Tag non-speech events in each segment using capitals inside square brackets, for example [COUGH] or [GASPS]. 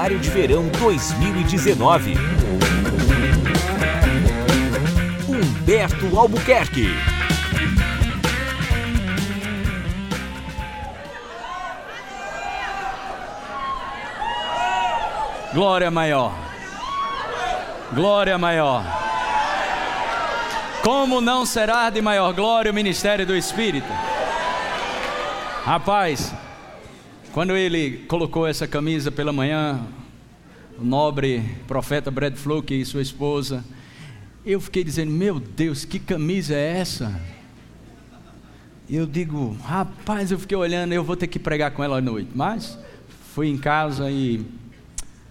Seminário de Verão 2019. Humberto Albuquerque. Glória maior. Glória maior. Como não será de maior glória o ministério do Espírito? Rapaz, quando ele colocou essa camisa pela manhã, o nobre profeta Brad Fluke e sua esposa, eu fiquei dizendo: Meu Deus, que camisa é essa? Eu digo, rapaz, eu fiquei olhando, eu vou ter que pregar com ela à noite. Mas fui em casa e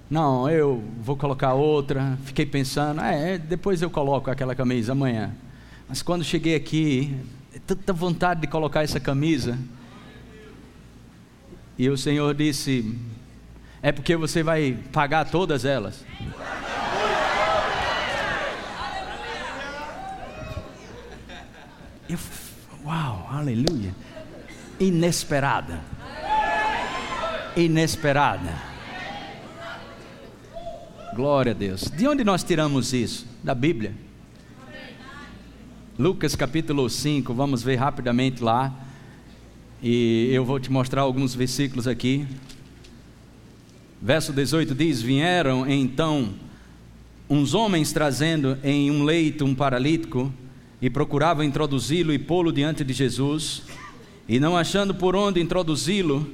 não, eu vou colocar outra. Fiquei pensando, é, depois eu coloco aquela camisa amanhã. Mas quando cheguei aqui, é tanta vontade de colocar essa camisa. E o Senhor disse: É porque você vai pagar todas elas. Eu, uau, aleluia. Inesperada. Inesperada. Glória a Deus. De onde nós tiramos isso? Da Bíblia. Lucas capítulo 5, vamos ver rapidamente lá. E eu vou te mostrar alguns versículos aqui. Verso 18 diz: Vieram então uns homens trazendo em um leito um paralítico e procuravam introduzi-lo e pô-lo diante de Jesus. E não achando por onde introduzi-lo,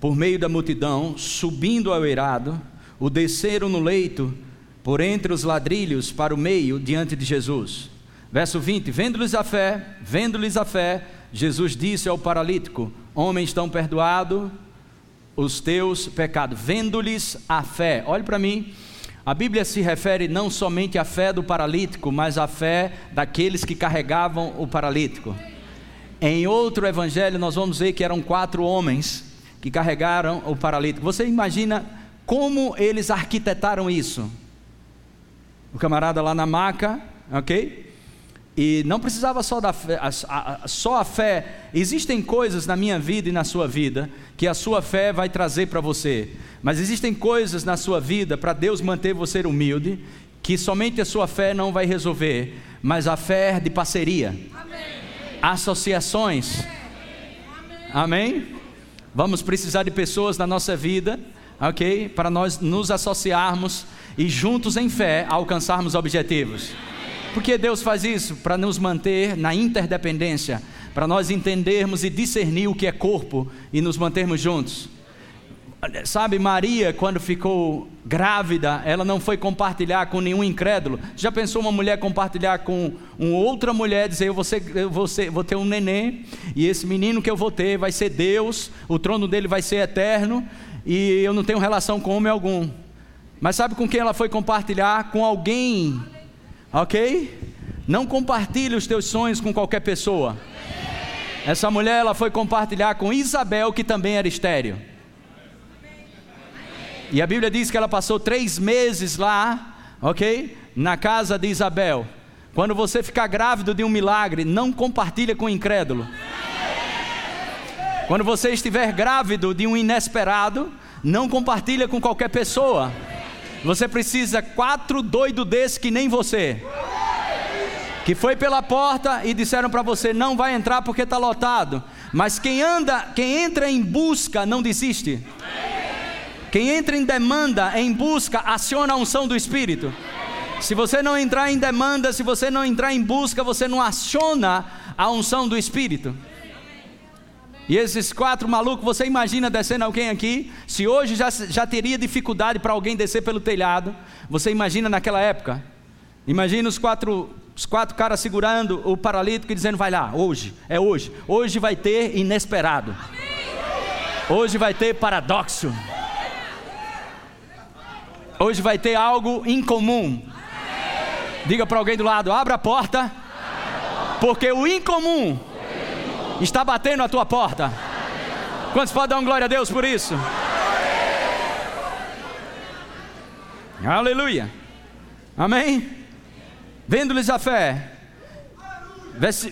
por meio da multidão, subindo ao eirado, o desceram no leito por entre os ladrilhos para o meio diante de Jesus. Verso 20: Vendo-lhes a fé, vendo-lhes a fé, Jesus disse ao paralítico: Homem, estão perdoados os teus pecados. Vendo-lhes a fé. Olhe para mim. A Bíblia se refere não somente à fé do paralítico, mas à fé daqueles que carregavam o paralítico. Em outro evangelho, nós vamos ver que eram quatro homens que carregaram o paralítico. Você imagina como eles arquitetaram isso? O camarada lá na maca, ok? E não precisava só da fé, a, a, só a fé. Existem coisas na minha vida e na sua vida que a sua fé vai trazer para você. Mas existem coisas na sua vida para Deus manter você humilde que somente a sua fé não vai resolver, mas a fé de parceria, Amém. associações. Amém. Amém? Vamos precisar de pessoas na nossa vida ok? Para nós nos associarmos e juntos em fé alcançarmos objetivos. Por que Deus faz isso? Para nos manter na interdependência, para nós entendermos e discernir o que é corpo e nos mantermos juntos. Sabe, Maria, quando ficou grávida, ela não foi compartilhar com nenhum incrédulo. Já pensou uma mulher compartilhar com uma outra mulher, dizer: Eu vou, ser, eu vou, ser, vou ter um neném, e esse menino que eu vou ter vai ser Deus, o trono dele vai ser eterno, e eu não tenho relação com homem algum. Mas sabe com quem ela foi compartilhar? Com alguém, ok? Não compartilhe os teus sonhos com qualquer pessoa. Essa mulher ela foi compartilhar com Isabel, que também era estéreo. E a Bíblia diz que ela passou três meses lá, ok? Na casa de Isabel. Quando você ficar grávido de um milagre, não compartilha com o incrédulo. Quando você estiver grávido de um inesperado, não compartilha com qualquer pessoa. Você precisa quatro doidos desses que nem você. Que foi pela porta e disseram para você não vai entrar porque está lotado. Mas quem anda, quem entra em busca não desiste. Quem entra em demanda, em busca, aciona a unção do Espírito. Se você não entrar em demanda, se você não entrar em busca, você não aciona a unção do Espírito. E esses quatro malucos, você imagina descendo alguém aqui? Se hoje já, já teria dificuldade para alguém descer pelo telhado, você imagina naquela época? Imagina os quatro, os quatro caras segurando o paralítico e dizendo: vai lá, hoje, é hoje. Hoje vai ter inesperado. Hoje vai ter paradoxo. Hoje vai ter algo incomum. Diga para alguém do lado: abra a porta, porque o incomum está batendo a tua porta. Quantos podem dar um glória a Deus por isso? Aleluia. Amém? Vendo-lhes a fé.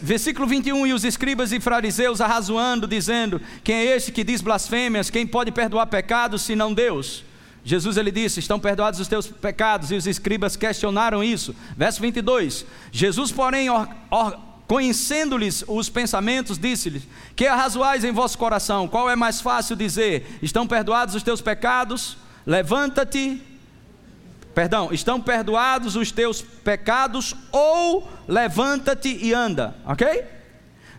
Versículo 21: E os escribas e fariseus arrazoando, dizendo: Quem é este que diz blasfêmias? Quem pode perdoar pecados senão Deus? Jesus ele disse: Estão perdoados os teus pecados, e os escribas questionaram isso. Verso 22. Jesus, porém, or, or, conhecendo-lhes os pensamentos, disse-lhes: Que arrazoais em vosso coração? Qual é mais fácil dizer: Estão perdoados os teus pecados? Levanta-te. Perdão, estão perdoados os teus pecados ou levanta-te e anda, ok?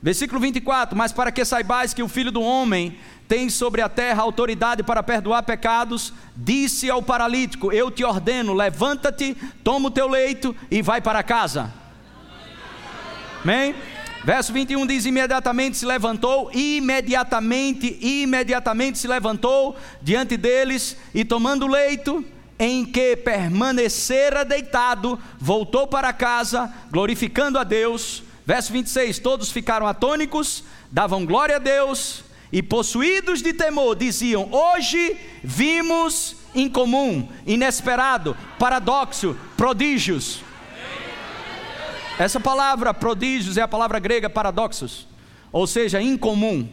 Versículo 24: Mas para que saibais que o filho do homem tem sobre a terra autoridade para perdoar pecados, disse ao paralítico: Eu te ordeno, levanta-te, toma o teu leito e vai para casa. Amém? Verso 21 diz: Imediatamente se levantou, imediatamente, imediatamente se levantou diante deles e tomando leito em que permanecera deitado, voltou para casa, glorificando a Deus. Verso 26: Todos ficaram atônicos, davam glória a Deus e possuídos de temor diziam: Hoje vimos incomum, inesperado, paradoxo, prodígios. Essa palavra prodígios é a palavra grega paradoxos, ou seja, incomum.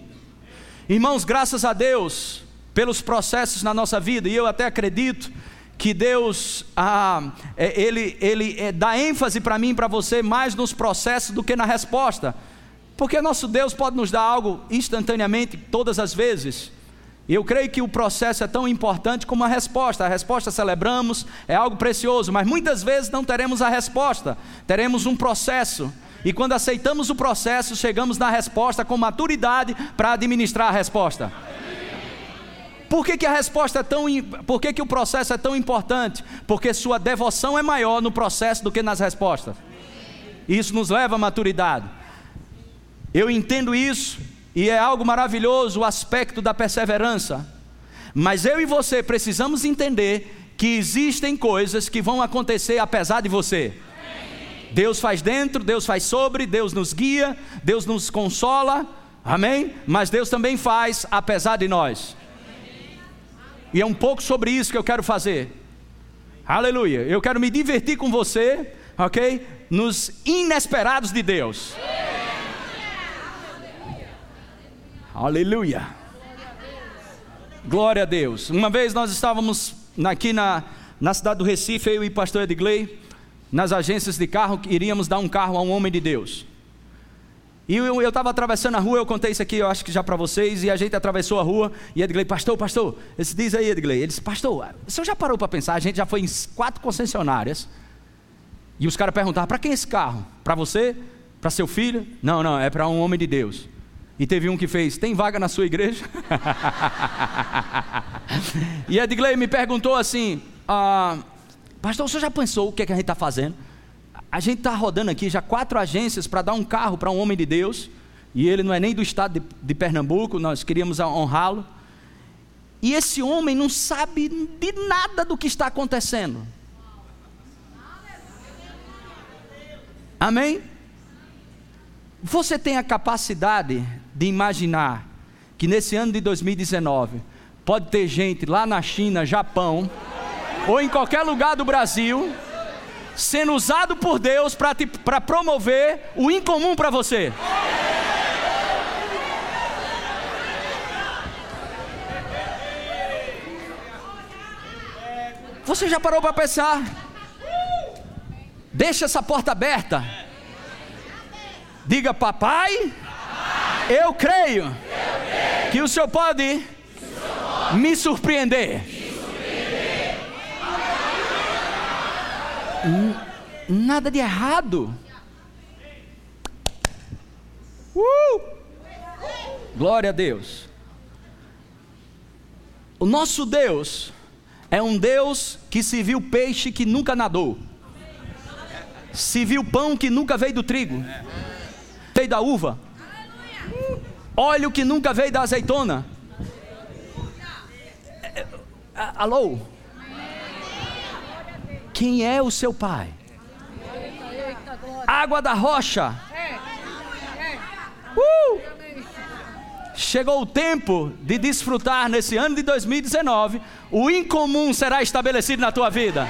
Irmãos, graças a Deus pelos processos na nossa vida, e eu até acredito que Deus ah, é, ele, ele é, dá ênfase para mim e para você mais nos processos do que na resposta. Porque nosso Deus pode nos dar algo instantaneamente, todas as vezes. Eu creio que o processo é tão importante como a resposta. A resposta celebramos, é algo precioso, mas muitas vezes não teremos a resposta, teremos um processo. E quando aceitamos o processo, chegamos na resposta com maturidade para administrar a resposta. Por que, que a resposta é tão. Por que, que o processo é tão importante? Porque sua devoção é maior no processo do que nas respostas. Isso nos leva à maturidade. Eu entendo isso e é algo maravilhoso o aspecto da perseverança. Mas eu e você precisamos entender que existem coisas que vão acontecer apesar de você. Deus faz dentro, Deus faz sobre, Deus nos guia, Deus nos consola, amém? Mas Deus também faz apesar de nós. E é um pouco sobre isso que eu quero fazer. Aleluia. Eu quero me divertir com você, ok? Nos inesperados de Deus. Aleluia. Glória a Deus. Uma vez nós estávamos aqui na, na cidade do Recife, eu e pastor Edgley, nas agências de carro, iríamos dar um carro a um homem de Deus. E eu estava atravessando a rua, eu contei isso aqui, eu acho que já para vocês, e a gente atravessou a rua, e Edgley, pastor, pastor, ele diz aí, Edgley, ele disse, pastor, o senhor já parou para pensar, a gente já foi em quatro concessionárias, e os caras perguntavam, para quem é esse carro? Para você? Para seu filho? Não, não, é para um homem de Deus. E teve um que fez: Tem vaga na sua igreja? [LAUGHS] e Edgley me perguntou assim: ah, Pastor, você já pensou o que, é que a gente está fazendo? A gente está rodando aqui já quatro agências para dar um carro para um homem de Deus. E ele não é nem do estado de, de Pernambuco, nós queríamos honrá-lo. E esse homem não sabe de nada do que está acontecendo. Amém? Você tem a capacidade de imaginar que nesse ano de 2019 pode ter gente lá na China, Japão ou em qualquer lugar do Brasil sendo usado por Deus para promover o incomum para você. Você já parou para pensar? Deixa essa porta aberta. Diga, papai, eu creio, que o Senhor pode, o senhor pode me surpreender. Me surpreender. Nada de errado. Uh! Glória a Deus. O nosso Deus é um Deus que se viu peixe que nunca nadou, se viu pão que nunca veio do trigo, veio da uva, óleo que nunca veio da azeitona. É, é, alô? Quem é o seu pai? Água da rocha. Uh! Chegou o tempo de desfrutar nesse ano de 2019. O incomum será estabelecido na tua vida.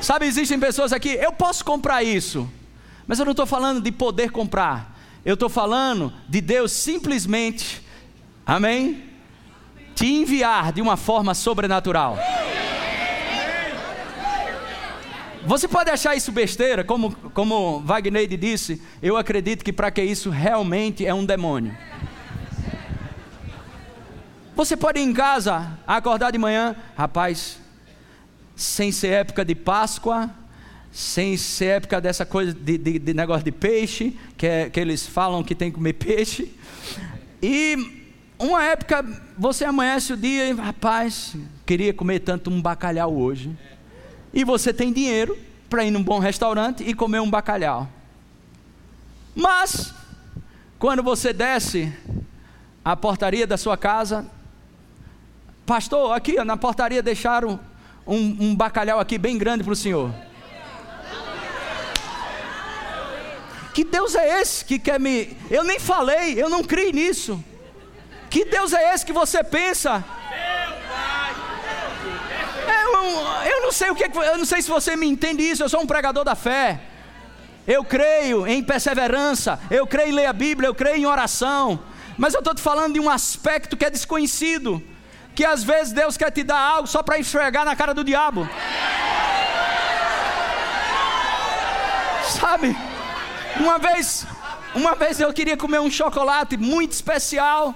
Sabe, existem pessoas aqui, eu posso comprar isso, mas eu não estou falando de poder comprar. Eu estou falando de Deus simplesmente, amém? te enviar de uma forma sobrenatural. Você pode achar isso besteira, como, como Wagner disse, eu acredito que para que isso realmente é um demônio. Você pode ir em casa, acordar de manhã, rapaz, sem ser época de Páscoa, sem ser época dessa coisa de, de, de negócio de peixe, que, é, que eles falam que tem que comer peixe, e uma época você amanhece o dia e, rapaz, queria comer tanto um bacalhau hoje e você tem dinheiro para ir num bom restaurante e comer um bacalhau. Mas, quando você desce a portaria da sua casa, pastor, aqui na portaria deixaram um, um bacalhau aqui bem grande para o senhor. Que Deus é esse que quer me. Eu nem falei, eu não criei nisso. Que Deus é esse que você pensa? Eu, eu não sei o que, eu não sei se você me entende isso. Eu sou um pregador da fé. Eu creio em perseverança. Eu creio em ler a Bíblia. Eu creio em oração. Mas eu estou te falando de um aspecto que é desconhecido. Que às vezes Deus quer te dar algo só para enxergar na cara do diabo. Sabe? Uma vez, uma vez eu queria comer um chocolate muito especial.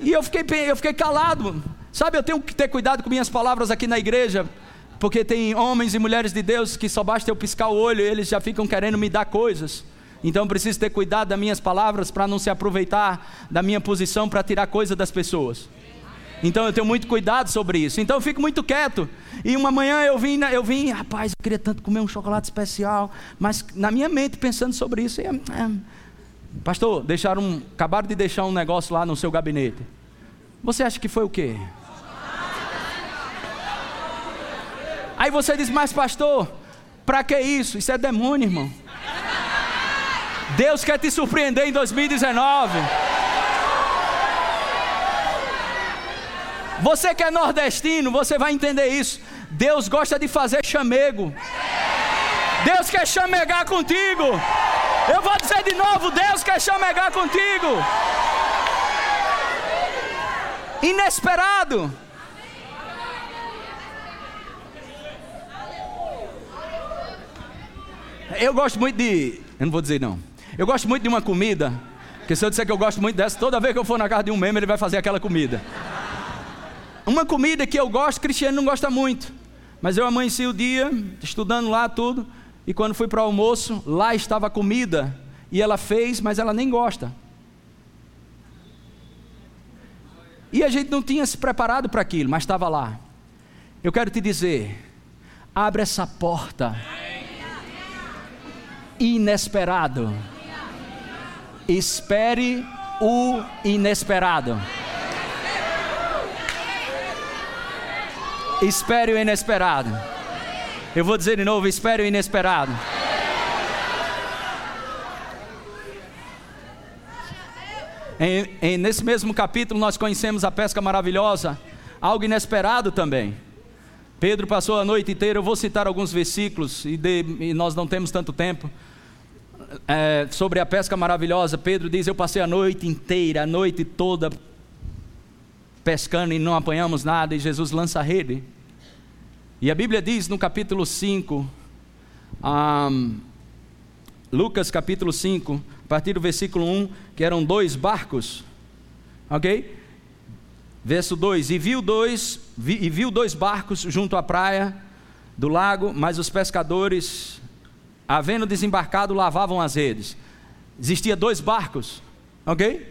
E eu fiquei, eu fiquei calado. Sabe, eu tenho que ter cuidado com minhas palavras aqui na igreja, porque tem homens e mulheres de Deus que só basta eu piscar o olho e eles já ficam querendo me dar coisas. Então eu preciso ter cuidado das minhas palavras para não se aproveitar da minha posição para tirar coisa das pessoas. Então eu tenho muito cuidado sobre isso. Então eu fico muito quieto. E uma manhã eu vim, eu vim, rapaz, eu queria tanto comer um chocolate especial, mas na minha mente pensando sobre isso, é, é, pastor, deixaram, acabaram de deixar um negócio lá no seu gabinete. Você acha que foi o quê? Aí você diz, mas pastor, para que isso? Isso é demônio, irmão. Deus quer te surpreender em 2019. Você que é nordestino, você vai entender isso. Deus gosta de fazer chamego. Deus quer chamegar contigo. Eu vou dizer de novo: Deus quer chamegar contigo. Inesperado. Eu gosto muito de. Eu não vou dizer não. Eu gosto muito de uma comida. Porque se eu disser que eu gosto muito dessa, toda vez que eu for na casa de um membro, ele vai fazer aquela comida. Uma comida que eu gosto, Cristiano não gosta muito. Mas eu amanheci o dia, estudando lá tudo. E quando fui para o almoço, lá estava a comida. E ela fez, mas ela nem gosta. E a gente não tinha se preparado para aquilo, mas estava lá. Eu quero te dizer: abre essa porta inesperado. Espere o inesperado. Espere o inesperado. Eu vou dizer de novo: espere o inesperado. Em, em, nesse mesmo capítulo, nós conhecemos a pesca maravilhosa, algo inesperado também. Pedro passou a noite inteira, eu vou citar alguns versículos, e, de, e nós não temos tanto tempo é, sobre a pesca maravilhosa, Pedro diz: Eu passei a noite inteira, a noite toda pescando e não apanhamos nada, e Jesus lança a rede. E a Bíblia diz no capítulo 5, um, Lucas capítulo 5, a partir do versículo 1, que eram dois barcos, ok? Verso 2: E viu dois, vi, e viu dois barcos junto à praia do lago, mas os pescadores havendo desembarcado, lavavam as redes. Existia dois barcos, ok?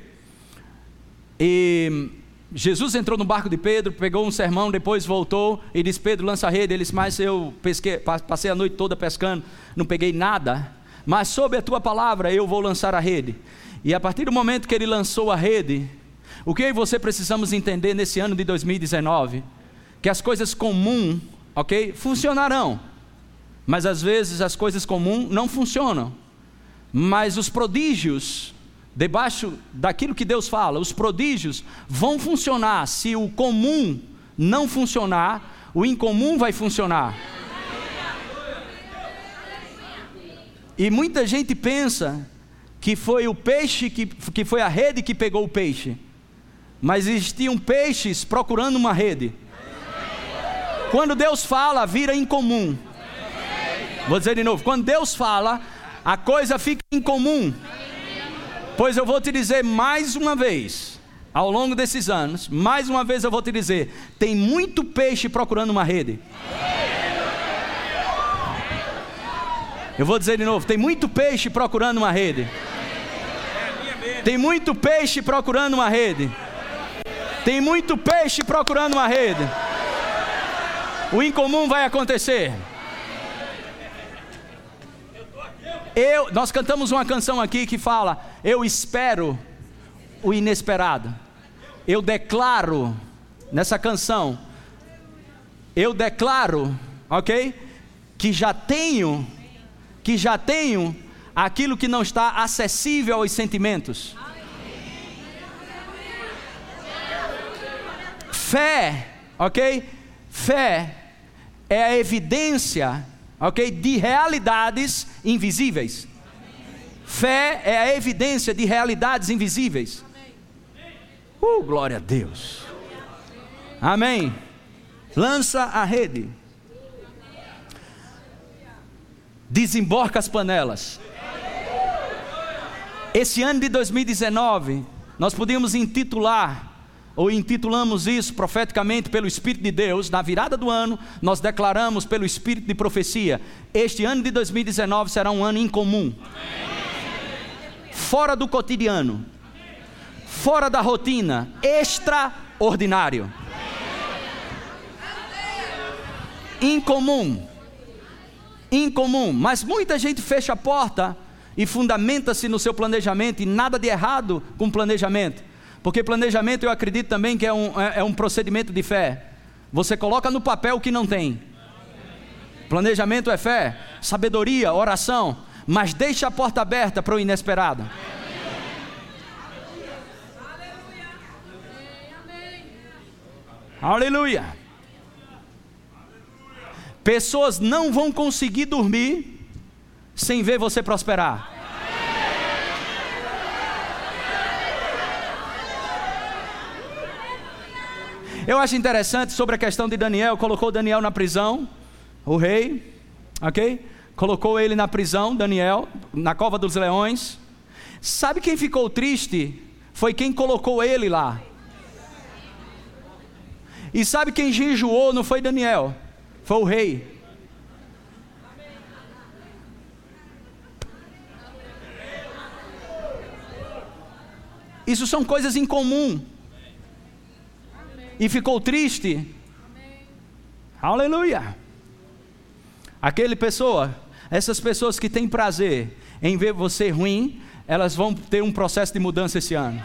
E Jesus entrou no barco de Pedro, pegou um sermão, depois voltou e disse: Pedro, lança a rede. Ele disse: Mas eu pesquei, passei a noite toda pescando, não peguei nada. Mas sob a tua palavra eu vou lançar a rede. E a partir do momento que ele lançou a rede, o que eu e você precisamos entender nesse ano de 2019? Que as coisas comuns, ok, funcionarão. Mas às vezes as coisas comuns não funcionam. Mas os prodígios, debaixo daquilo que Deus fala, os prodígios vão funcionar. Se o comum não funcionar, o incomum vai funcionar. E muita gente pensa que foi o peixe, que, que foi a rede que pegou o peixe. mas existiam peixes procurando uma rede. Quando Deus fala, vira incomum. Vou dizer de novo: quando Deus fala, a coisa fica incomum. Pois eu vou te dizer mais uma vez, ao longo desses anos, mais uma vez eu vou te dizer: tem muito peixe procurando uma rede. Eu vou dizer de novo: tem muito peixe procurando uma rede. Tem muito peixe procurando uma rede. Tem muito peixe procurando uma rede. O incomum vai acontecer. Eu, nós cantamos uma canção aqui que fala: Eu espero o inesperado. Eu declaro nessa canção, eu declaro, ok? Que já tenho, que já tenho aquilo que não está acessível aos sentimentos. Fé, ok? Fé é a evidência, ok, de realidades invisíveis. Fé é a evidência de realidades invisíveis. Uh, glória a Deus. Amém. Lança a rede. Desemborca as panelas. Esse ano de 2019, nós podíamos intitular, ou intitulamos isso profeticamente pelo Espírito de Deus, na virada do ano, nós declaramos pelo Espírito de profecia: este ano de 2019 será um ano incomum, fora do cotidiano, fora da rotina, extraordinário, incomum, incomum, mas muita gente fecha a porta e fundamenta-se no seu planejamento, e nada de errado com planejamento, porque planejamento eu acredito também que é um, é, é um procedimento de fé. Você coloca no papel o que não tem. Planejamento é fé, sabedoria, oração, mas deixa a porta aberta para o inesperado. Aleluia. Pessoas não vão conseguir dormir sem ver você prosperar. Eu acho interessante sobre a questão de Daniel, colocou Daniel na prisão, o rei, ok? Colocou ele na prisão, Daniel, na cova dos leões. Sabe quem ficou triste? Foi quem colocou ele lá. E sabe quem jejuou? Não foi Daniel, foi o rei. Isso são coisas incomum. E ficou triste. Aleluia. Aquele pessoa, essas pessoas que têm prazer em ver você ruim, elas vão ter um processo de mudança esse ano.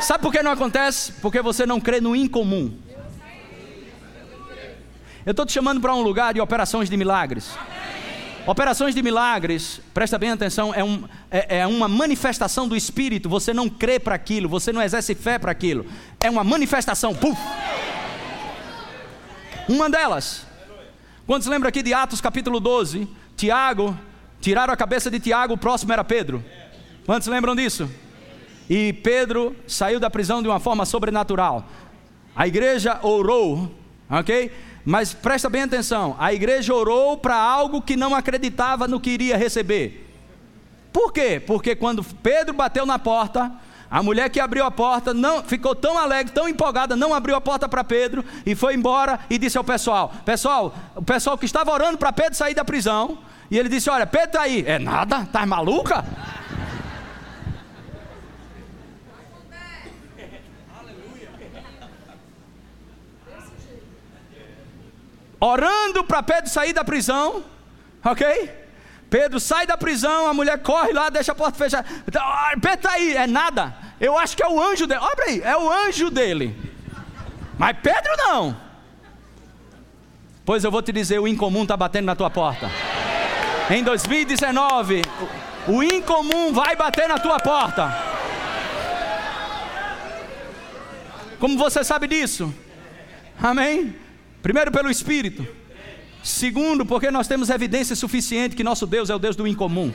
Sabe por que não acontece? Porque você não crê no incomum. Eu estou te chamando para um lugar de operações de milagres. Operações de milagres, presta bem atenção, é, um, é, é uma manifestação do Espírito. Você não crê para aquilo, você não exerce fé para aquilo. É uma manifestação. Puf! Uma delas. Quando se lembra aqui de Atos capítulo 12? Tiago, tiraram a cabeça de Tiago, o próximo era Pedro. Quantos lembram disso? E Pedro saiu da prisão de uma forma sobrenatural. A igreja orou, ok? Mas presta bem atenção: a igreja orou para algo que não acreditava no que iria receber. Por quê? Porque quando Pedro bateu na porta, a mulher que abriu a porta não ficou tão alegre, tão empolgada, não abriu a porta para Pedro e foi embora e disse ao pessoal: Pessoal, o pessoal que estava orando para Pedro sair da prisão, e ele disse: Olha, Pedro está aí. É nada? Tá maluca? Orando para Pedro sair da prisão, ok? Pedro sai da prisão, a mulher corre lá, deixa a porta fechada. Então, ah, Pedro está aí, é nada. Eu acho que é o anjo dele. Olha aí, é o anjo dele. Mas Pedro não. Pois eu vou te dizer: o incomum está batendo na tua porta. Em 2019, o incomum vai bater na tua porta. Como você sabe disso? Amém? Primeiro, pelo Espírito. Segundo, porque nós temos evidência suficiente que nosso Deus é o Deus do incomum.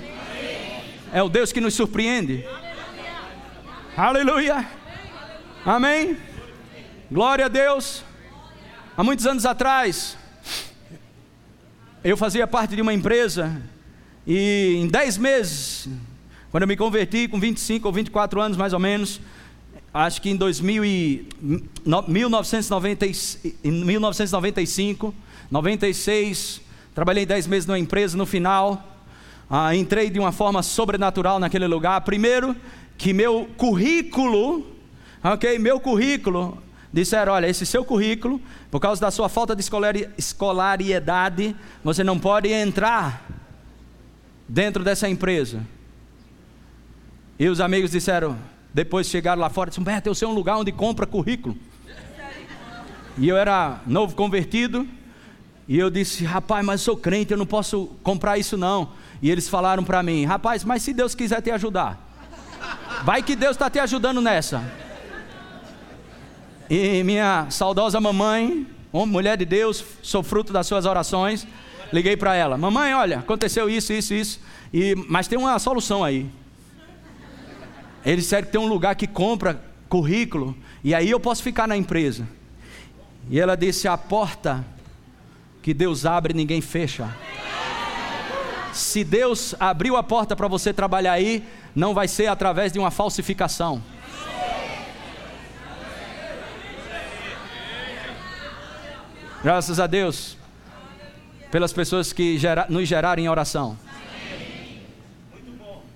é o Deus que nos surpreende. Aleluia. Amém. Glória a Deus. Há muitos anos atrás, eu fazia parte de uma empresa e em 10 meses, quando eu me converti com 25 ou 24 anos mais ou menos, acho que em 2000 e, 1990, 1995, 96, trabalhei 10 meses numa empresa, no final, ah, entrei de uma forma sobrenatural naquele lugar. Primeiro, que meu currículo, ok, meu currículo, disseram: olha, esse seu currículo, por causa da sua falta de escolariedade, você não pode entrar dentro dessa empresa. E os amigos disseram, depois chegaram lá fora, disseram, Beto, eu sei um lugar onde compra currículo. E eu era novo convertido, e eu disse, rapaz, mas eu sou crente, eu não posso comprar isso não. E eles falaram para mim, rapaz, mas se Deus quiser te ajudar, vai que Deus está te ajudando nessa. E minha saudosa mamãe, mulher de Deus, sou fruto das suas orações, liguei para ela, mamãe, olha, aconteceu isso, isso, isso, e, mas tem uma solução aí. Eles disseram que tem um lugar que compra currículo, e aí eu posso ficar na empresa. E ela disse: a porta que Deus abre, ninguém fecha. Se Deus abriu a porta para você trabalhar aí, não vai ser através de uma falsificação. Graças a Deus pelas pessoas que gera, nos geraram em oração.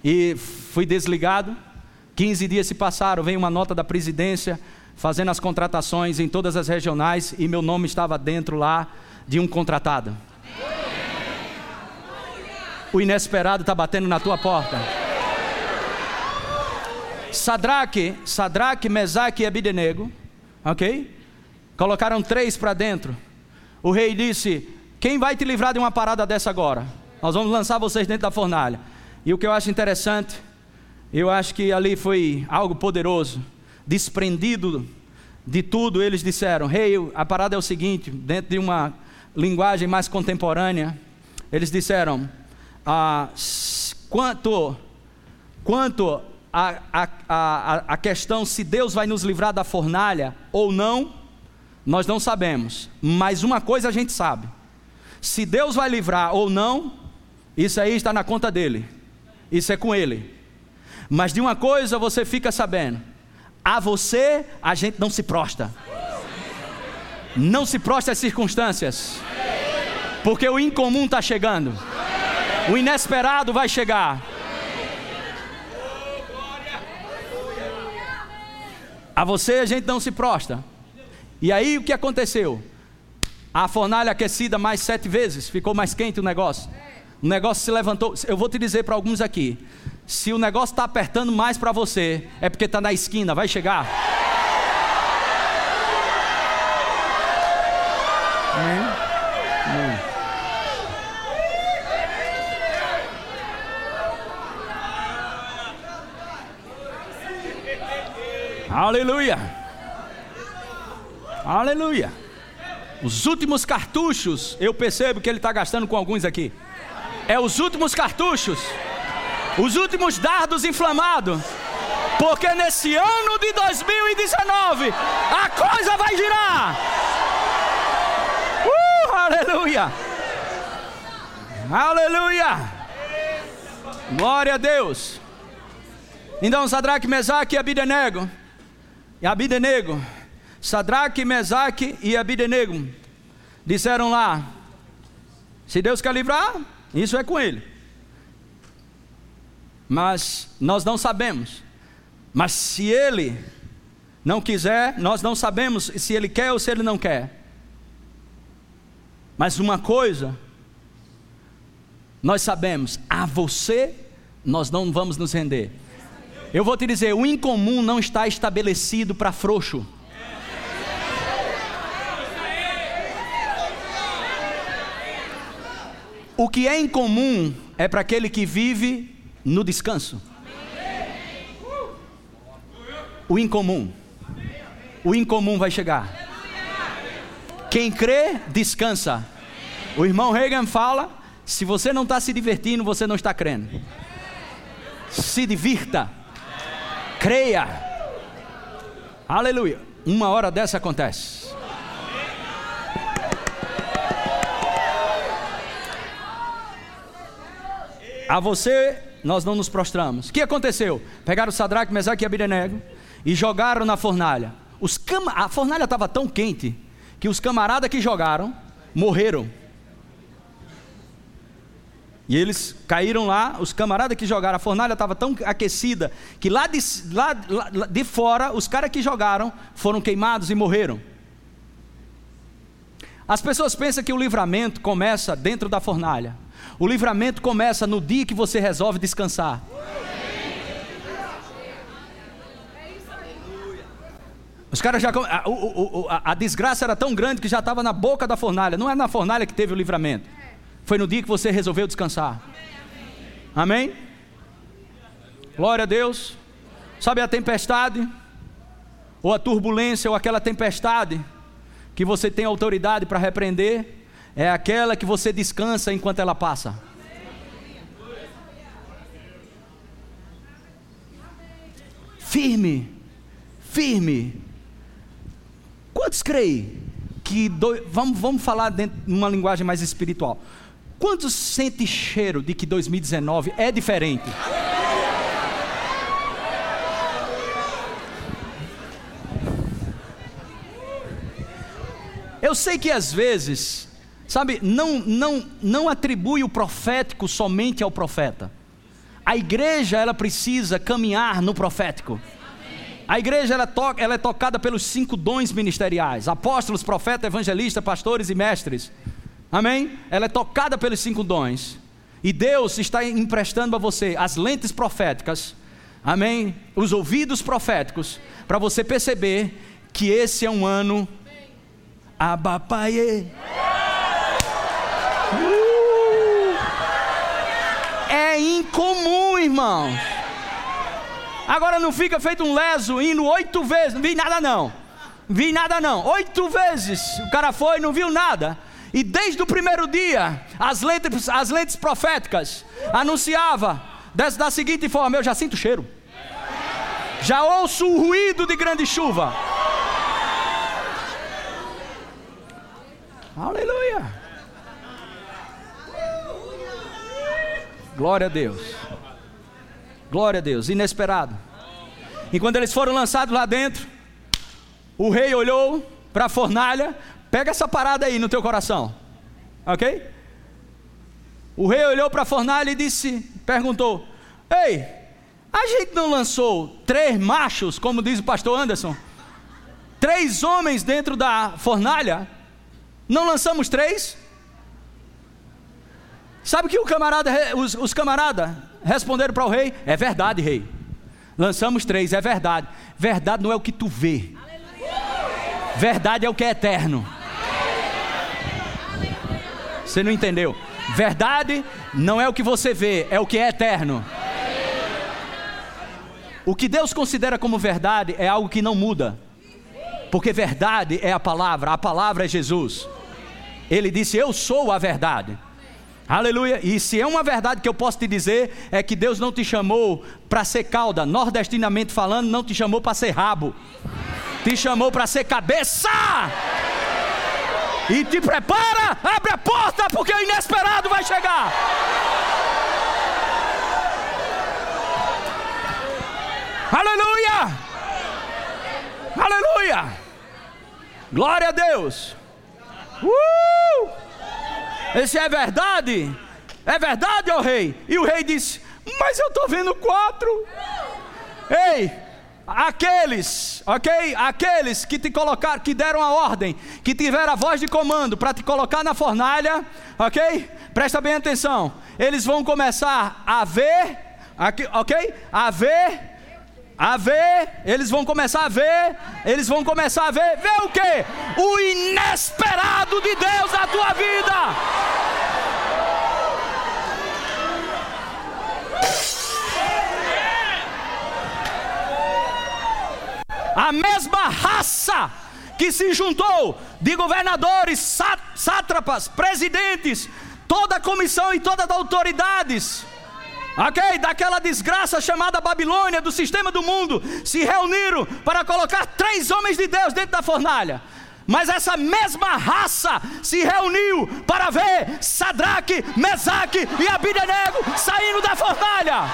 E fui desligado. 15 dias se passaram, veio uma nota da presidência fazendo as contratações em todas as regionais e meu nome estava dentro lá de um contratado. O inesperado está batendo na tua porta. Sadraque, Sadraque, Mesaque e Abidenego, ok? Colocaram três para dentro. O rei disse: Quem vai te livrar de uma parada dessa agora? Nós vamos lançar vocês dentro da fornalha. E o que eu acho interessante, eu acho que ali foi algo poderoso, desprendido de tudo, eles disseram: Rei, hey, a parada é o seguinte, dentro de uma linguagem mais contemporânea, eles disseram: ah, quanto, quanto a, a, a, a questão se Deus vai nos livrar da fornalha ou não, nós não sabemos, mas uma coisa a gente sabe: se Deus vai livrar ou não, isso aí está na conta dele, isso é com ele. Mas de uma coisa você fica sabendo: a você a gente não se prostra, não se prostra às circunstâncias, porque o incomum está chegando, o inesperado vai chegar. A você a gente não se prostra. E aí o que aconteceu? A fornalha aquecida mais sete vezes, ficou mais quente o negócio. O negócio se levantou. Eu vou te dizer para alguns aqui: se o negócio está apertando mais para você, é porque está na esquina, vai chegar. Aleluia. Aleluia. Os últimos cartuchos, eu percebo que ele está gastando com alguns aqui. É os últimos cartuchos, os últimos dardos inflamados. Porque nesse ano de 2019 a coisa vai girar. Uh, aleluia. Aleluia. Glória a Deus. Então, Sadraque, Mesaque e Abidenego. E Abidenego Sadraque, Mesaque e Abidenego disseram lá: se Deus quer livrar, isso é com ele. Mas nós não sabemos. Mas se ele não quiser, nós não sabemos se ele quer ou se ele não quer. Mas uma coisa, nós sabemos, a você nós não vamos nos render. Eu vou te dizer, o incomum não está estabelecido para frouxo. O que é incomum é para aquele que vive no descanso. O incomum. O incomum vai chegar. Quem crê, descansa. O irmão Reagan fala: se você não está se divertindo, você não está crendo. Se divirta. Creia. Aleluia. Uma hora dessa acontece. A você nós não nos prostramos. O que aconteceu? Pegaram Sadraque, Mesaque e Abidenego e jogaram na fornalha. Os. A fornalha estava tão quente que os camaradas que jogaram morreram. E eles caíram lá, os camaradas que jogaram, a fornalha estava tão aquecida que lá de, lá, lá de fora, os caras que jogaram foram queimados e morreram. As pessoas pensam que o livramento começa dentro da fornalha. O livramento começa no dia que você resolve descansar. Os caras já. A, a, a, desgraça era tão grande que já estava na boca da fornalha. Não é na fornalha que teve o livramento. Foi no dia que você resolveu descansar. Amém? Glória a Deus. Sabe a tempestade? Ou a turbulência, ou aquela tempestade que você tem autoridade para repreender? É aquela que você descansa enquanto ela passa. Firme, firme. Quantos creem que do... vamos, vamos falar dentro de uma linguagem mais espiritual? Quantos sente cheiro de que 2019 é diferente? Eu sei que às vezes Sabe, não, não, não atribui o profético somente ao profeta. A igreja, ela precisa caminhar no profético. A igreja ela, to, ela é tocada pelos cinco dons ministeriais: apóstolos, profetas, evangelistas, pastores e mestres. Amém? Ela é tocada pelos cinco dons. E Deus está emprestando a você as lentes proféticas, amém? Os ouvidos proféticos, para você perceber que esse é um ano abapaie. Uh! Incomum, irmãos. Agora não fica feito um leso indo oito vezes, não vi nada não. Vi nada não. Oito vezes o cara foi e não viu nada. E desde o primeiro dia, as lentes, as lentes proféticas anunciava da seguinte forma: eu já sinto cheiro. Já ouço o ruído de grande chuva. Aleluia. Glória a Deus. Glória a Deus. Inesperado. E quando eles foram lançados lá dentro, o rei olhou para a fornalha. Pega essa parada aí no teu coração. Ok? O rei olhou para a fornalha e disse, perguntou: Ei, a gente não lançou três machos, como diz o pastor Anderson? Três homens dentro da fornalha? Não lançamos três? Sabe que o camarada, os, os camaradas responderam para o rei? É verdade, rei. Lançamos três, é verdade. Verdade não é o que tu vê. Verdade é o que é eterno. Você não entendeu? Verdade não é o que você vê, é o que é eterno. O que Deus considera como verdade é algo que não muda. Porque verdade é a palavra, a palavra é Jesus. Ele disse: Eu sou a verdade. Aleluia. E se é uma verdade que eu posso te dizer, é que Deus não te chamou para ser cauda, nordestinamente falando, não te chamou para ser rabo, te chamou para ser cabeça. E te prepara, abre a porta, porque o inesperado vai chegar. Aleluia! Aleluia! Glória a Deus! Uh! Esse é verdade? É verdade, ó rei? E o rei disse: Mas eu estou vendo quatro. Ei, aqueles, ok? Aqueles que te colocaram, que deram a ordem, que tiveram a voz de comando para te colocar na fornalha, ok? Presta bem atenção. Eles vão começar a ver, ok? A ver a ver, eles vão começar a ver, eles vão começar a ver, ver o que? O inesperado de Deus na tua vida. A mesma raça que se juntou de governadores, sátrapas, presidentes, toda a comissão e todas as autoridades ok? Daquela desgraça chamada Babilônia, do sistema do mundo, se reuniram para colocar três homens de Deus dentro da fornalha. Mas essa mesma raça se reuniu para ver Sadraque, Mesaque e Abidenego saindo da fornalha.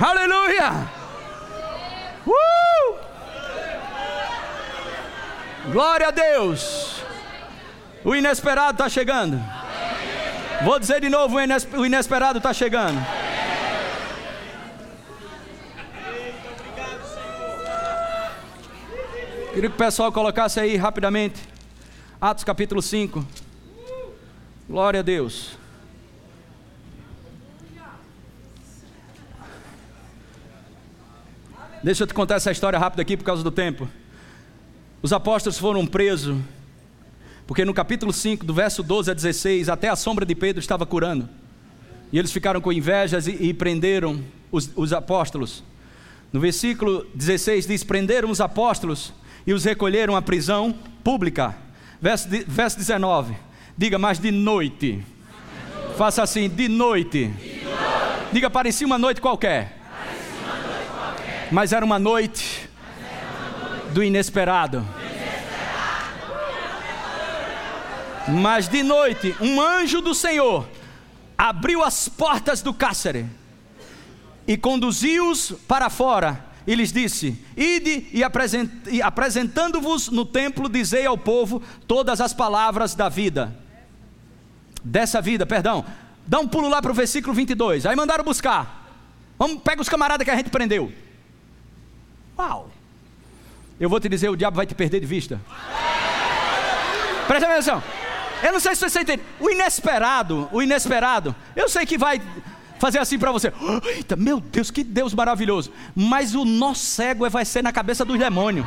Aleluia! Uh! Glória a Deus! O inesperado está chegando. Vou dizer de novo: o inesperado está chegando. Queria que o pessoal colocasse aí rapidamente. Atos capítulo 5. Glória a Deus. Deixa eu te contar essa história rápida aqui por causa do tempo. Os apóstolos foram presos, porque no capítulo 5, do verso 12 a 16, até a sombra de Pedro estava curando. E eles ficaram com invejas e, e prenderam os, os apóstolos. No versículo 16 diz: Prenderam os apóstolos e os recolheram à prisão pública. Verso, verso 19: Diga, mas de noite. Faça assim: de noite. de noite. Diga, parecia uma noite qualquer. Mas era uma noite do inesperado. Mas de noite, um anjo do Senhor abriu as portas do cárcere e conduziu-os para fora e lhes disse: Ide e, apresent, apresentando-vos no templo, dizei ao povo todas as palavras da vida. Dessa vida, perdão. Dá um pulo lá para o versículo 22. Aí mandaram buscar. Vamos, pega os camaradas que a gente prendeu. Uau! Eu vou te dizer, o diabo vai te perder de vista. Presta atenção. Eu não sei se você entende. O inesperado, o inesperado, eu sei que vai fazer assim para você. [GASPS] Eita, meu Deus, que Deus maravilhoso. Mas o nó cego vai ser na cabeça dos demônios.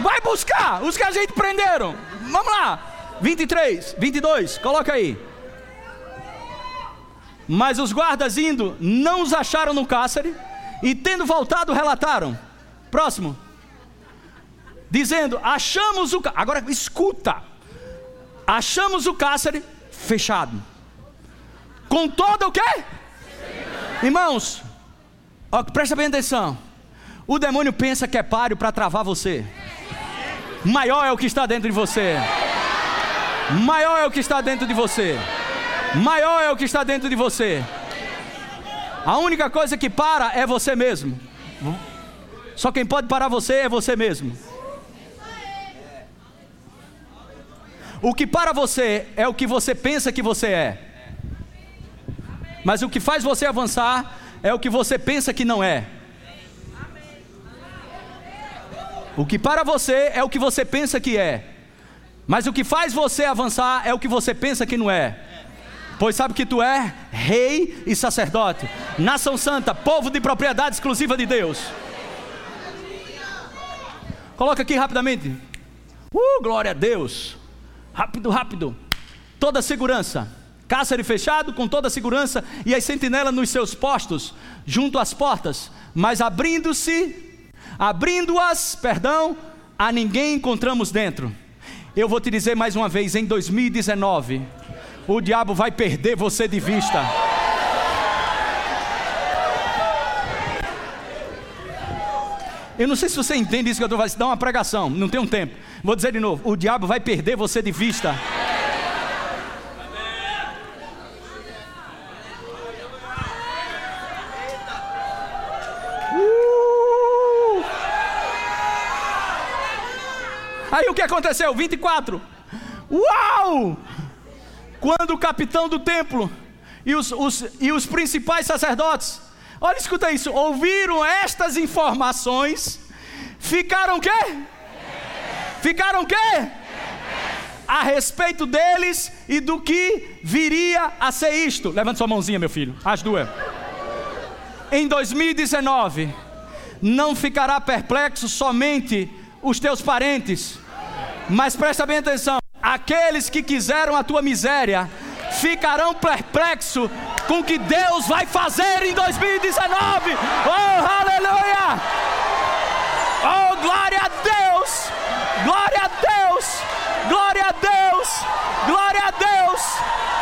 Vai buscar os que a gente prenderam. Vamos lá. 23, 22, coloca aí. Mas os guardas indo, não os acharam no cárcere, e tendo voltado, relataram. Próximo. Dizendo: Achamos o. Agora escuta. Achamos o cárcere fechado. Com todo o quê? Irmãos, ó, presta bem atenção. O demônio pensa que é páreo para travar você. Maior é o que está dentro de você. Maior é o que está dentro de você. Maior é o que está dentro de você. A única coisa que para é você mesmo. Só quem pode parar você é você mesmo. O que para você é o que você pensa que você é. Mas o que faz você avançar é o que você pensa que não é. O que para você é o que você pensa que é. Mas o que faz você avançar é o que você pensa que não é. Pois sabe que tu é rei e sacerdote, nação santa, povo de propriedade exclusiva de Deus. Coloca aqui rapidamente. Uh, glória a Deus. Rápido, rápido. Toda segurança. Cárcere fechado com toda segurança e as sentinelas nos seus postos, junto às portas, mas abrindo-se, abrindo-as, perdão, a ninguém encontramos dentro. Eu vou te dizer mais uma vez, em 2019, o diabo vai perder você de vista. Eu não sei se você entende isso que eu estou falando, dá uma pregação, não tem um tempo. Vou dizer de novo: o diabo vai perder você de vista. Uh! Aí o que aconteceu? 24. Uau! Quando o capitão do templo e os, os, e os principais sacerdotes, olha, escuta isso, ouviram estas informações, ficaram quê? Ficaram quê? A respeito deles e do que viria a ser isto. Levanta sua mãozinha, meu filho, as duas. Em 2019, não ficará perplexo somente os teus parentes, mas presta bem atenção Aqueles que quiseram a tua miséria ficarão perplexos com o que Deus vai fazer em 2019. Oh, aleluia! Oh, glória a Deus! Glória a Deus! Glória a Deus! Glória a Deus!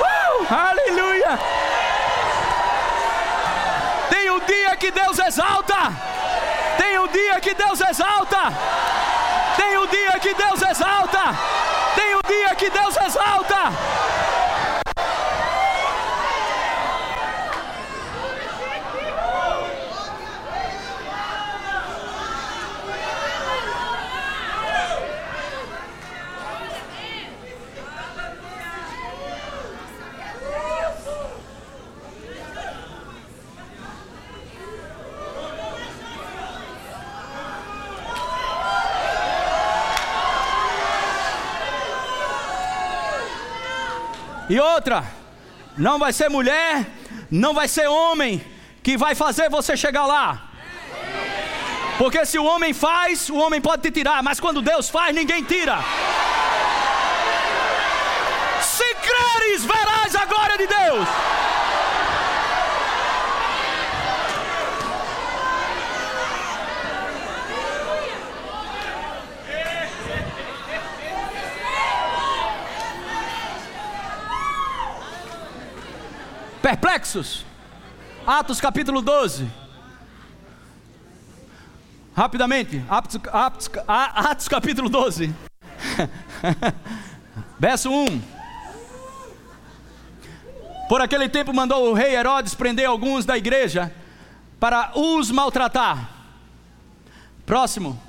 Uh, aleluia! Tem um dia que Deus exalta. Tem um dia que Deus exalta. Tem um dia que Deus exalta. Tem um dia que Deus exalta. E outra, não vai ser mulher, não vai ser homem que vai fazer você chegar lá. Porque se o homem faz, o homem pode te tirar, mas quando Deus faz, ninguém tira. Se creres, verás a glória de Deus. Perplexos. Atos capítulo 12. Rapidamente, Atos, Atos, Atos capítulo 12. [LAUGHS] Verso 1. Por aquele tempo mandou o rei Herodes prender alguns da igreja para os maltratar. Próximo.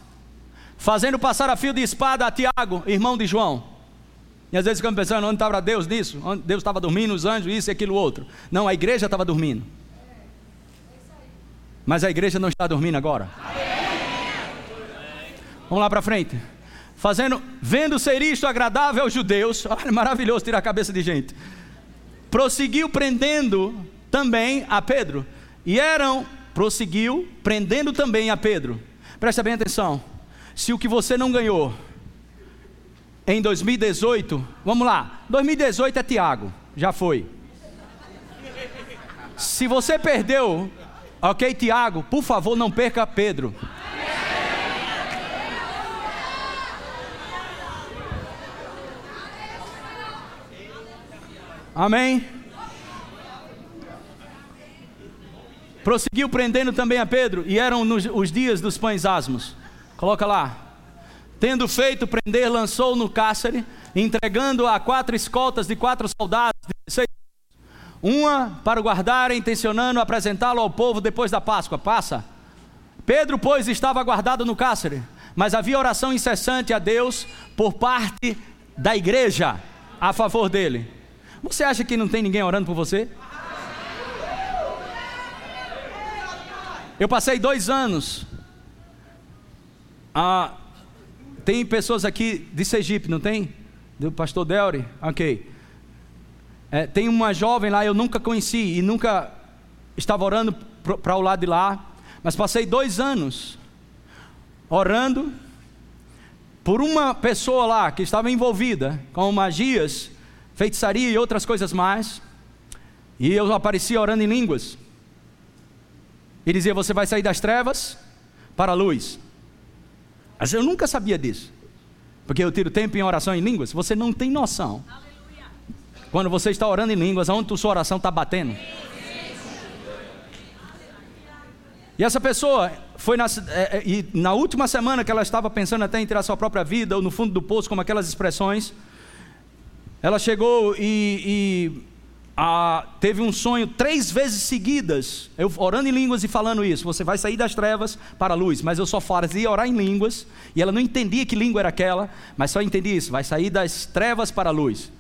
Fazendo passar a fio de espada a Tiago, irmão de João. E às vezes ficamos pensando, onde estava Deus nisso? Onde Deus estava dormindo, os anjos, isso e aquilo outro. Não, a igreja estava dormindo. Mas a igreja não está dormindo agora. Vamos lá para frente. Fazendo, vendo ser isto agradável aos judeus, [LAUGHS] olha, maravilhoso tirar a cabeça de gente. Prosseguiu prendendo também a Pedro. E eram, prosseguiu prendendo também a Pedro. Presta bem atenção. Se o que você não ganhou em 2018, vamos lá, 2018 é Tiago, já foi. Se você perdeu, ok, Tiago, por favor não perca Pedro. Amém? Prosseguiu prendendo também a Pedro, e eram nos, os dias dos pães asmos. Coloca lá. Tendo feito prender, lançou no cárcere, entregando a quatro escoltas de quatro soldados, uma para guardar, intencionando apresentá-lo ao povo depois da Páscoa. Passa. Pedro, pois, estava guardado no cárcere, mas havia oração incessante a Deus por parte da igreja a favor dele. Você acha que não tem ninguém orando por você? Eu passei dois anos a tem pessoas aqui de Sergipe, não tem? Do pastor Delry? Ok. É, tem uma jovem lá, eu nunca conheci e nunca estava orando para o lado de lá, mas passei dois anos orando por uma pessoa lá que estava envolvida com magias, feitiçaria e outras coisas mais, e eu aparecia orando em línguas, e dizia: Você vai sair das trevas para a luz. Mas eu nunca sabia disso. Porque eu tiro tempo em oração em línguas. Você não tem noção. Quando você está orando em línguas, aonde a sua oração está batendo. E essa pessoa foi na, é, é, e na última semana que ela estava pensando até em tirar sua própria vida, ou no fundo do poço, como aquelas expressões, ela chegou e, e ah, teve um sonho três vezes seguidas, eu orando em línguas e falando isso. Você vai sair das trevas para a luz, mas eu só fazia orar em línguas e ela não entendia que língua era aquela, mas só entendia isso: vai sair das trevas para a luz.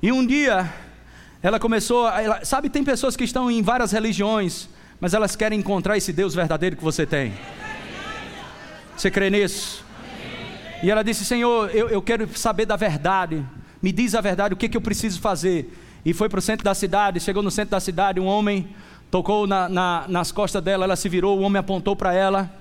E um dia ela começou, ela, sabe, tem pessoas que estão em várias religiões, mas elas querem encontrar esse Deus verdadeiro que você tem. Você crê nisso? E ela disse: Senhor, eu, eu quero saber da verdade me diz a verdade, o que, que eu preciso fazer. E foi para o centro da cidade, chegou no centro da cidade, um homem tocou na, na, nas costas dela, ela se virou, o homem apontou para ela,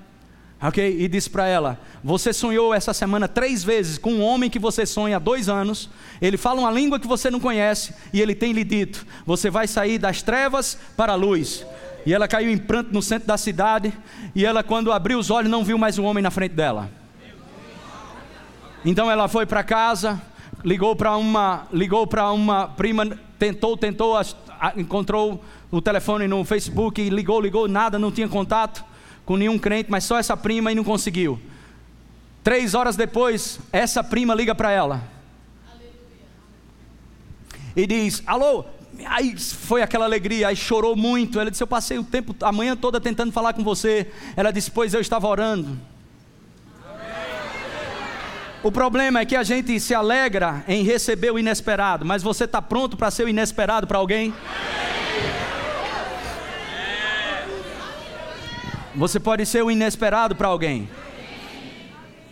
ok? E disse para ela: Você sonhou essa semana três vezes com um homem que você sonha há dois anos, ele fala uma língua que você não conhece, e ele tem lhe dito: Você vai sair das trevas para a luz. E ela caiu em pranto no centro da cidade, e ela, quando abriu os olhos, não viu mais um homem na frente dela. Então ela foi para casa, ligou para uma, ligou para uma prima, tentou, tentou encontrou o telefone no Facebook, ligou, ligou, nada, não tinha contato com nenhum crente, mas só essa prima e não conseguiu. Três horas depois, essa prima liga para ela e diz: Alô, Aí foi aquela alegria, aí chorou muito. Ela disse: Eu passei o tempo, a manhã toda tentando falar com você. Ela disse: Pois eu estava orando. O problema é que a gente se alegra em receber o inesperado, mas você está pronto para ser o inesperado para alguém? Você pode ser o inesperado para alguém.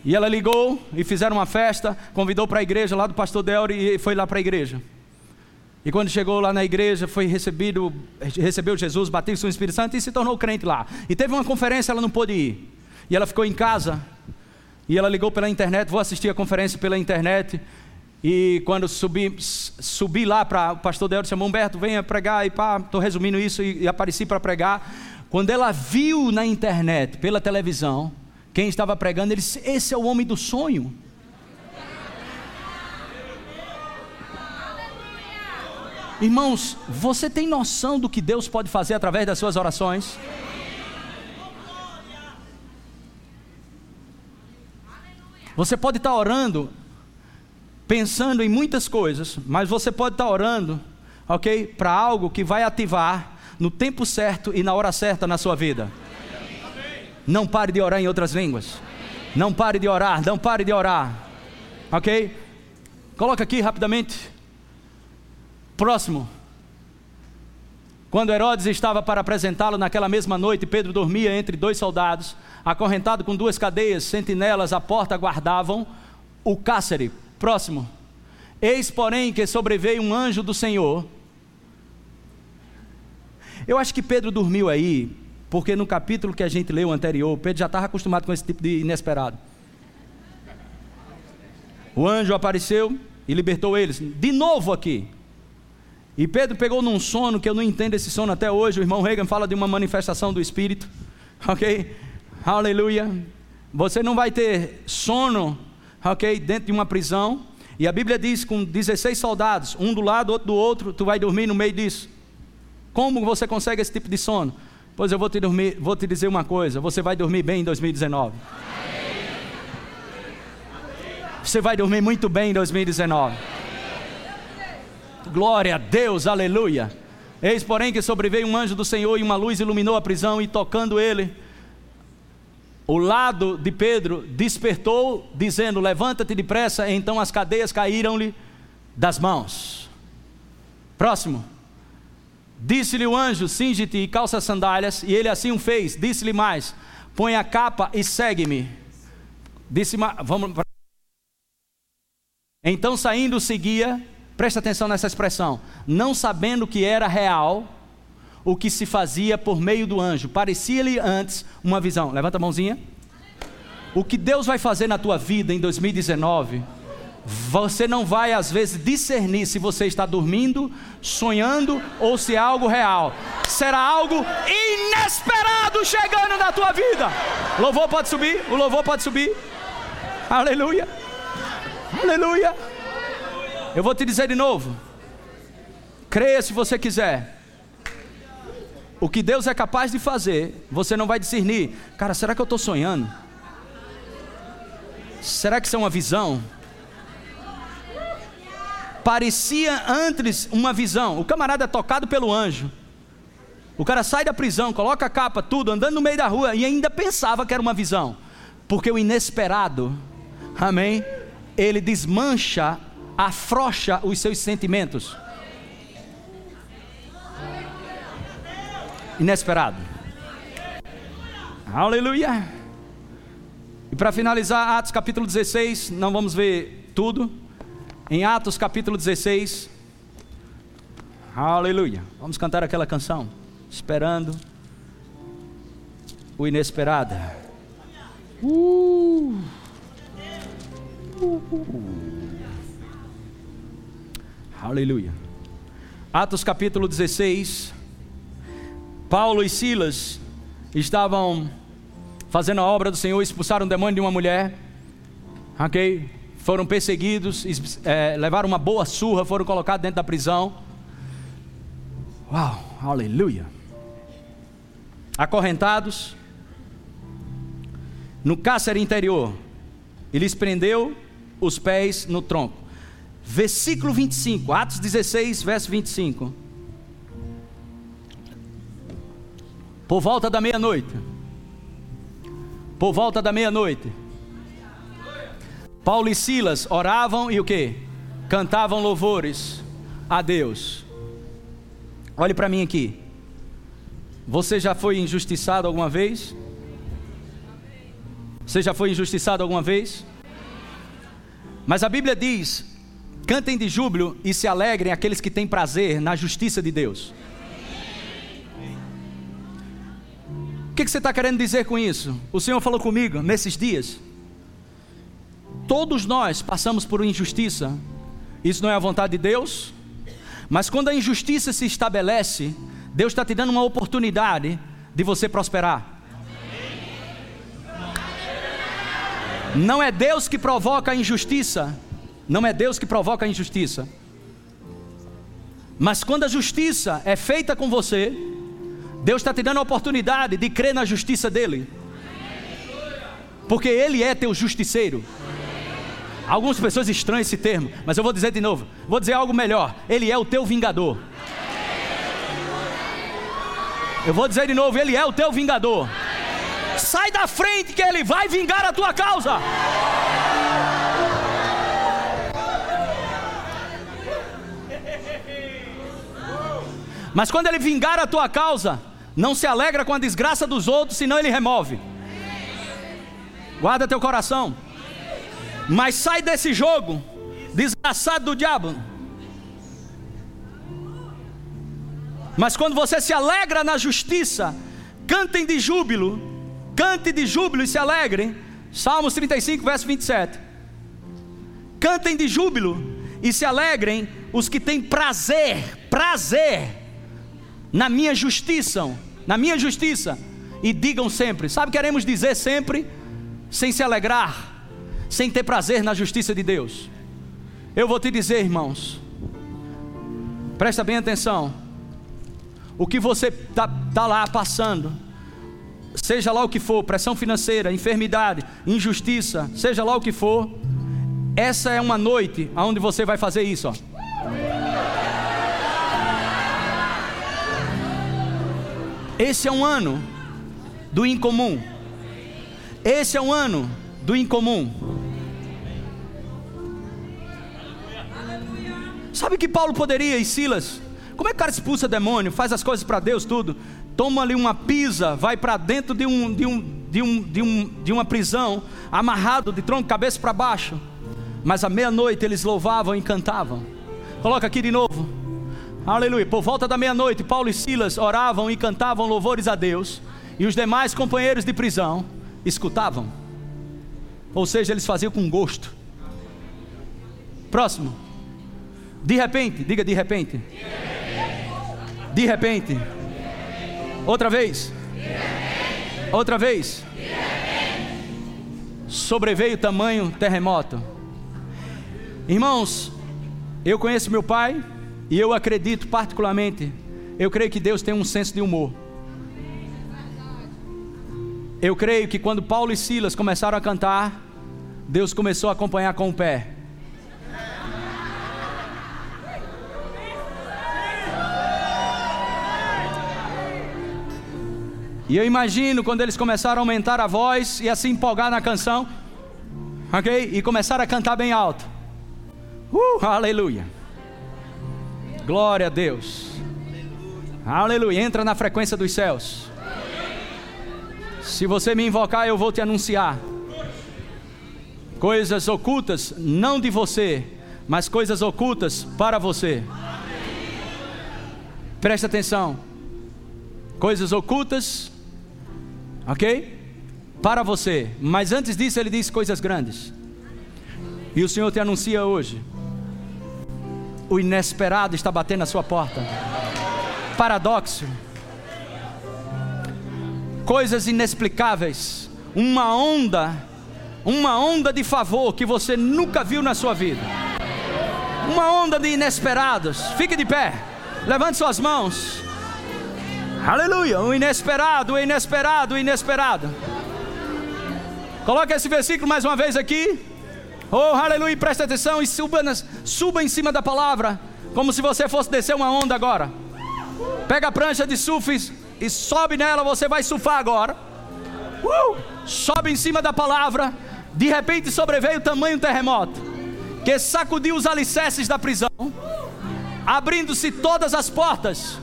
E ela ligou e fizeram uma festa, convidou para a igreja lá do pastor Delry e foi lá para a igreja. E quando chegou lá na igreja, foi recebido, recebeu Jesus, bateu o Espírito Santo e se tornou crente lá. E teve uma conferência, ela não pôde ir. E ela ficou em casa. E ela ligou pela internet, vou assistir a conferência pela internet. E quando subi, subi lá para o pastor Delcio chamou Humberto, venha pregar e pá, estou resumindo isso e, e apareci para pregar. Quando ela viu na internet, pela televisão, quem estava pregando, ele disse: Esse é o homem do sonho. Irmãos, você tem noção do que Deus pode fazer através das suas orações? Você pode estar orando, pensando em muitas coisas, mas você pode estar orando, ok? Para algo que vai ativar no tempo certo e na hora certa na sua vida. Não pare de orar em outras línguas. Não pare de orar, não pare de orar. Ok? Coloca aqui rapidamente. Próximo. Quando Herodes estava para apresentá-lo naquela mesma noite, Pedro dormia entre dois soldados, acorrentado com duas cadeias, sentinelas à porta guardavam o cárcere. Próximo. Eis, porém, que sobreveio um anjo do Senhor. Eu acho que Pedro dormiu aí, porque no capítulo que a gente leu anterior, Pedro já estava acostumado com esse tipo de inesperado. O anjo apareceu e libertou eles. De novo aqui. E Pedro pegou num sono que eu não entendo esse sono até hoje. O irmão Reagan fala de uma manifestação do Espírito. [LAUGHS] Ok? Aleluia. Você não vai ter sono, ok? Dentro de uma prisão. E a Bíblia diz com 16 soldados, um do lado, outro do outro, tu vai dormir no meio disso. Como você consegue esse tipo de sono? Pois eu vou te, dormir, vou te dizer uma coisa: você vai dormir bem em 2019. Você vai dormir muito bem em 2019. Glória a Deus, aleluia. Eis, porém, que sobreveio um anjo do Senhor e uma luz iluminou a prisão, e tocando ele, o lado de Pedro despertou, dizendo: Levanta-te depressa. Então as cadeias caíram-lhe das mãos. Próximo. Disse-lhe o anjo: Cinge-te e calça as sandálias. E ele assim o fez. Disse-lhe mais: Põe a capa e segue-me. Disse: Vamos. Então saindo seguia Presta atenção nessa expressão. Não sabendo que era real o que se fazia por meio do anjo. Parecia-lhe antes uma visão. Levanta a mãozinha. O que Deus vai fazer na tua vida em 2019, você não vai às vezes discernir se você está dormindo, sonhando ou se é algo real. Será algo inesperado chegando na tua vida. O louvor pode subir, o louvor pode subir. Aleluia. Aleluia. Eu vou te dizer de novo. Creia se você quiser. O que Deus é capaz de fazer, você não vai discernir. Cara, será que eu estou sonhando? Será que isso é uma visão? Parecia antes uma visão. O camarada é tocado pelo anjo. O cara sai da prisão, coloca a capa, tudo, andando no meio da rua e ainda pensava que era uma visão. Porque o inesperado, amém? Ele desmancha afrocha os seus sentimentos. Inesperado. Aleluia. E para finalizar, Atos capítulo 16, não vamos ver tudo. Em Atos capítulo 16. Aleluia. Vamos cantar aquela canção. Esperando o inesperado. Uh. Uh. Aleluia. Atos capítulo 16. Paulo e Silas estavam fazendo a obra do Senhor, expulsaram um demônio de uma mulher. Ok? Foram perseguidos, é, levaram uma boa surra, foram colocados dentro da prisão. Uau, aleluia. Acorrentados no cárcere interior, ele prendeu os pés no tronco. Versículo 25, Atos 16, verso 25. Por volta da meia-noite. Por volta da meia-noite. Paulo e Silas oravam e o que? Cantavam louvores a Deus. Olhe para mim aqui. Você já foi injustiçado alguma vez? Você já foi injustiçado alguma vez? Mas a Bíblia diz: cantem de júbilo e se alegrem aqueles que têm prazer na justiça de Deus. O que, que você está querendo dizer com isso? O Senhor falou comigo nesses dias. Todos nós passamos por injustiça. Isso não é a vontade de Deus? Mas quando a injustiça se estabelece, Deus está te dando uma oportunidade de você prosperar. Não é Deus que provoca a injustiça, não é Deus que provoca a injustiça. Mas quando a justiça é feita com você, Deus está te dando a oportunidade de crer na justiça dEle, porque Ele é teu justiceiro. Algumas pessoas estranham esse termo, mas eu vou dizer de novo. Vou dizer algo melhor. Ele é o teu vingador. Eu vou dizer de novo, ele é o teu vingador. Sai da frente que ele vai vingar a tua causa. Mas quando ele vingar a tua causa, não se alegra com a desgraça dos outros, senão ele remove. Guarda teu coração. Mas sai desse jogo, desgraçado do diabo. Mas quando você se alegra na justiça, cantem de júbilo, cante de júbilo e se alegrem. Salmos 35, verso 27. Cantem de júbilo e se alegrem os que têm prazer, prazer na minha justiça, na minha justiça. E digam sempre, sabe, queremos dizer sempre, sem se alegrar, sem ter prazer na justiça de Deus. Eu vou te dizer, irmãos, presta bem atenção. O que você está tá lá passando, seja lá o que for, pressão financeira, enfermidade, injustiça, seja lá o que for, essa é uma noite onde você vai fazer isso. Ó. Esse é um ano do incomum. Esse é um ano do incomum. Sabe que Paulo poderia e Silas? Como é que o cara expulsa demônio, faz as coisas para Deus, tudo? Toma ali uma pisa, vai para dentro de, um, de, um, de, um, de, um, de uma prisão, amarrado de tronco, cabeça para baixo. Mas à meia-noite eles louvavam e cantavam. Coloca aqui de novo. Aleluia. Por volta da meia-noite, Paulo e Silas oravam e cantavam louvores a Deus. E os demais companheiros de prisão escutavam. Ou seja, eles faziam com gosto. Próximo. De repente, diga de repente. De repente. Outra vez. Outra vez. Sobreveio tamanho terremoto. Irmãos, eu conheço meu pai e eu acredito particularmente, eu creio que Deus tem um senso de humor. Eu creio que quando Paulo e Silas começaram a cantar, Deus começou a acompanhar com o pé. E eu imagino quando eles começaram a aumentar a voz e a se empolgar na canção, ok? E começaram a cantar bem alto. Uh, aleluia. Glória a Deus. Aleluia. Entra na frequência dos céus. Se você me invocar, eu vou te anunciar coisas ocultas, não de você, mas coisas ocultas para você. Presta atenção. Coisas ocultas, ok? Para você. Mas antes disso, ele diz coisas grandes. E o Senhor te anuncia hoje. O inesperado está batendo na sua porta. Paradoxo. Coisas inexplicáveis. Uma onda uma onda de favor que você nunca viu na sua vida, uma onda de inesperados. Fique de pé, Levante suas mãos. Aleluia. O inesperado, o inesperado, o inesperado. Coloque esse versículo mais uma vez aqui. Oh, aleluia. Presta atenção e suba, suba em cima da palavra. Como se você fosse descer uma onda agora. Pega a prancha de surf e sobe nela. Você vai surfar agora. Uh! Sobe em cima da palavra. De repente sobreveio tamanho terremoto que sacudiu os alicerces da prisão, abrindo-se todas as portas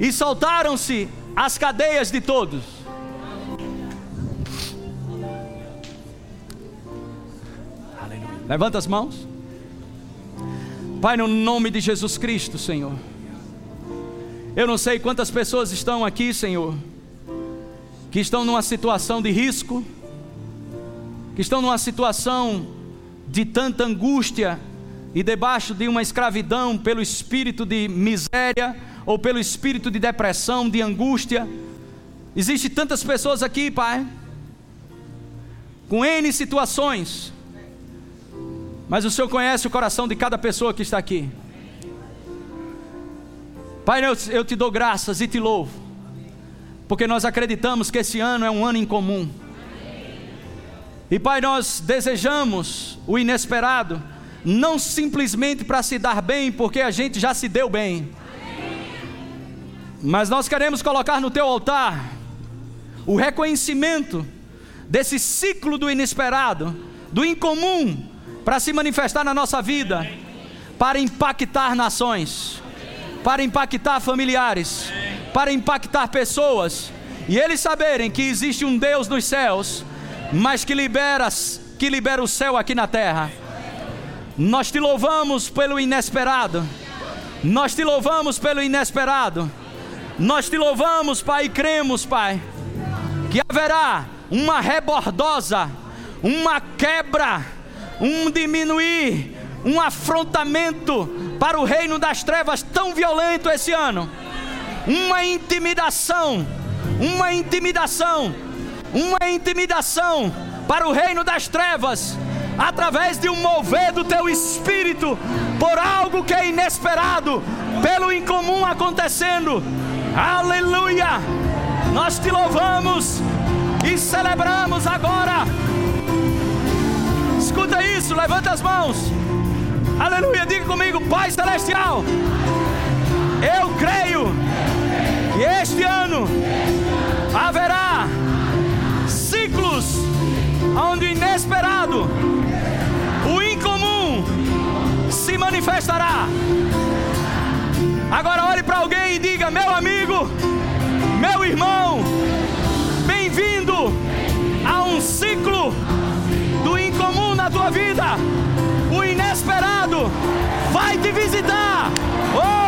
e soltaram-se as cadeias de todos. Levanta as mãos. Pai, no nome de Jesus Cristo, Senhor. Eu não sei quantas pessoas estão aqui, Senhor, que estão numa situação de risco, que estão numa situação de tanta angústia e debaixo de uma escravidão pelo espírito de miséria ou pelo espírito de depressão, de angústia. Existem tantas pessoas aqui, Pai, com N situações, mas o Senhor conhece o coração de cada pessoa que está aqui. Pai, eu, te dou graças e te louvo, porque nós acreditamos que esse ano é um ano incomum. E Pai, nós desejamos o inesperado, não simplesmente para se dar bem, porque a gente já se deu bem, mas nós queremos colocar no teu altar o reconhecimento desse ciclo do inesperado, do incomum, para se manifestar na nossa vida, para impactar nações, para impactar familiares, para impactar pessoas, e eles saberem que existe um Deus nos céus mas que liberas, que libera o céu aqui na terra. Nós te louvamos pelo inesperado. Nós te louvamos pelo inesperado. Nós te louvamos, Pai, e cremos, Pai, que haverá uma rebordosa, uma quebra, um diminuir, um afrontamento para o reino das trevas tão violento esse ano. Uma intimidação, uma intimidação uma intimidação para o reino das trevas, através de um mover do teu espírito, por algo que é inesperado, pelo incomum acontecendo. Aleluia! Nós te louvamos e celebramos agora. Escuta isso, levanta as mãos. Aleluia, diga comigo, Pai Celestial. Eu creio que este ano haverá ciclos onde o inesperado, o incomum se manifestará. Agora olhe para alguém e diga: meu amigo, meu irmão, na tua vida. O inesperado vai te visitar. Oh,